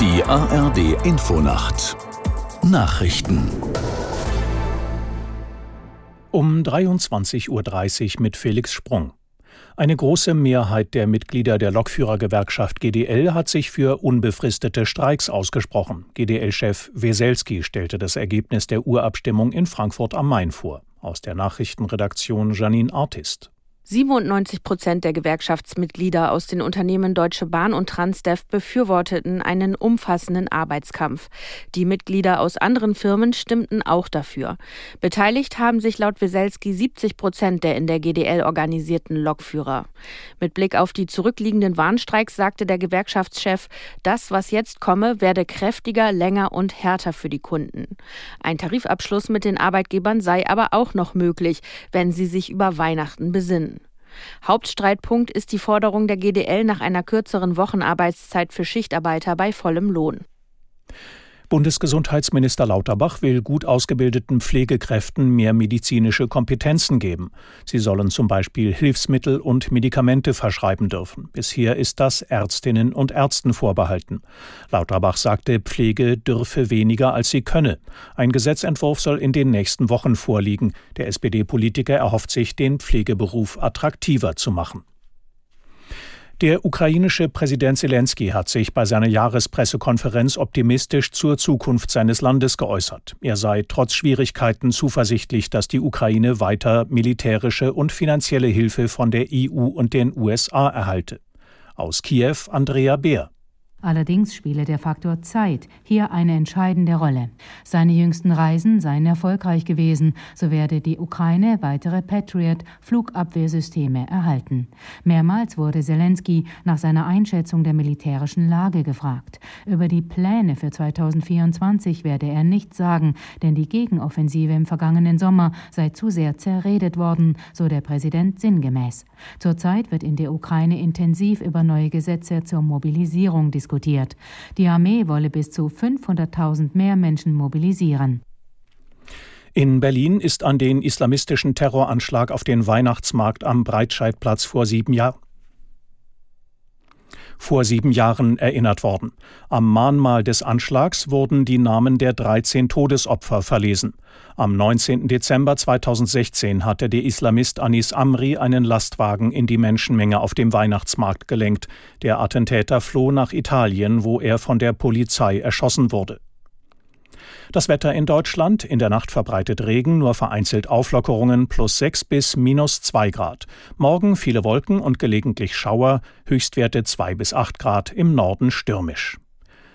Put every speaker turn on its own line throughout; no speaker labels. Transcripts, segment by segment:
Die ARD Infonacht Nachrichten
um 23.30 Uhr mit Felix Sprung. Eine große Mehrheit der Mitglieder der Lokführergewerkschaft GDL hat sich für unbefristete Streiks ausgesprochen. GDL-Chef Weselski stellte das Ergebnis der Urabstimmung in Frankfurt am Main vor. Aus der Nachrichtenredaktion Janine Artist.
97 Prozent der Gewerkschaftsmitglieder aus den Unternehmen Deutsche Bahn und Transdev befürworteten einen umfassenden Arbeitskampf. Die Mitglieder aus anderen Firmen stimmten auch dafür. Beteiligt haben sich laut Weselski 70 Prozent der in der GDL organisierten Lokführer. Mit Blick auf die zurückliegenden Warnstreiks sagte der Gewerkschaftschef, das, was jetzt komme, werde kräftiger, länger und härter für die Kunden. Ein Tarifabschluss mit den Arbeitgebern sei aber auch noch möglich, wenn sie sich über Weihnachten besinnen. Hauptstreitpunkt ist die Forderung der GDL nach einer kürzeren Wochenarbeitszeit für Schichtarbeiter bei vollem Lohn.
Bundesgesundheitsminister Lauterbach will gut ausgebildeten Pflegekräften mehr medizinische Kompetenzen geben. Sie sollen zum Beispiel Hilfsmittel und Medikamente verschreiben dürfen. Bisher ist das Ärztinnen und Ärzten vorbehalten. Lauterbach sagte, Pflege dürfe weniger, als sie könne. Ein Gesetzentwurf soll in den nächsten Wochen vorliegen. Der SPD-Politiker erhofft sich, den Pflegeberuf attraktiver zu machen. Der ukrainische Präsident Zelensky hat sich bei seiner Jahrespressekonferenz optimistisch zur Zukunft seines Landes geäußert. Er sei trotz Schwierigkeiten zuversichtlich, dass die Ukraine weiter militärische und finanzielle Hilfe von der EU und den USA erhalte. Aus Kiew Andrea Beer.
Allerdings spiele der Faktor Zeit hier eine entscheidende Rolle. Seine jüngsten Reisen seien erfolgreich gewesen, so werde die Ukraine weitere Patriot-Flugabwehrsysteme erhalten. Mehrmals wurde Zelensky nach seiner Einschätzung der militärischen Lage gefragt. Über die Pläne für 2024 werde er nichts sagen, denn die Gegenoffensive im vergangenen Sommer sei zu sehr zerredet worden, so der Präsident sinngemäß. Zurzeit wird in der Ukraine intensiv über neue Gesetze zur Mobilisierung diskutiert diskutiert. Die Armee wolle bis zu 500.000 mehr Menschen mobilisieren.
In Berlin ist an den islamistischen Terroranschlag auf den Weihnachtsmarkt am Breitscheidplatz vor sieben Jahren vor sieben Jahren erinnert worden. Am Mahnmal des Anschlags wurden die Namen der 13 Todesopfer verlesen. Am 19. Dezember 2016 hatte der Islamist Anis Amri einen Lastwagen in die Menschenmenge auf dem Weihnachtsmarkt gelenkt. Der Attentäter floh nach Italien, wo er von der Polizei erschossen wurde. Das Wetter in Deutschland, in der Nacht verbreitet Regen, nur vereinzelt Auflockerungen plus 6 bis minus 2 Grad. Morgen viele Wolken und gelegentlich Schauer, Höchstwerte 2 bis 8 Grad, im Norden stürmisch.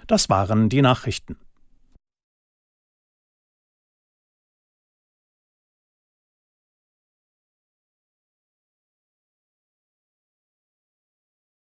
Das waren die Nachrichten.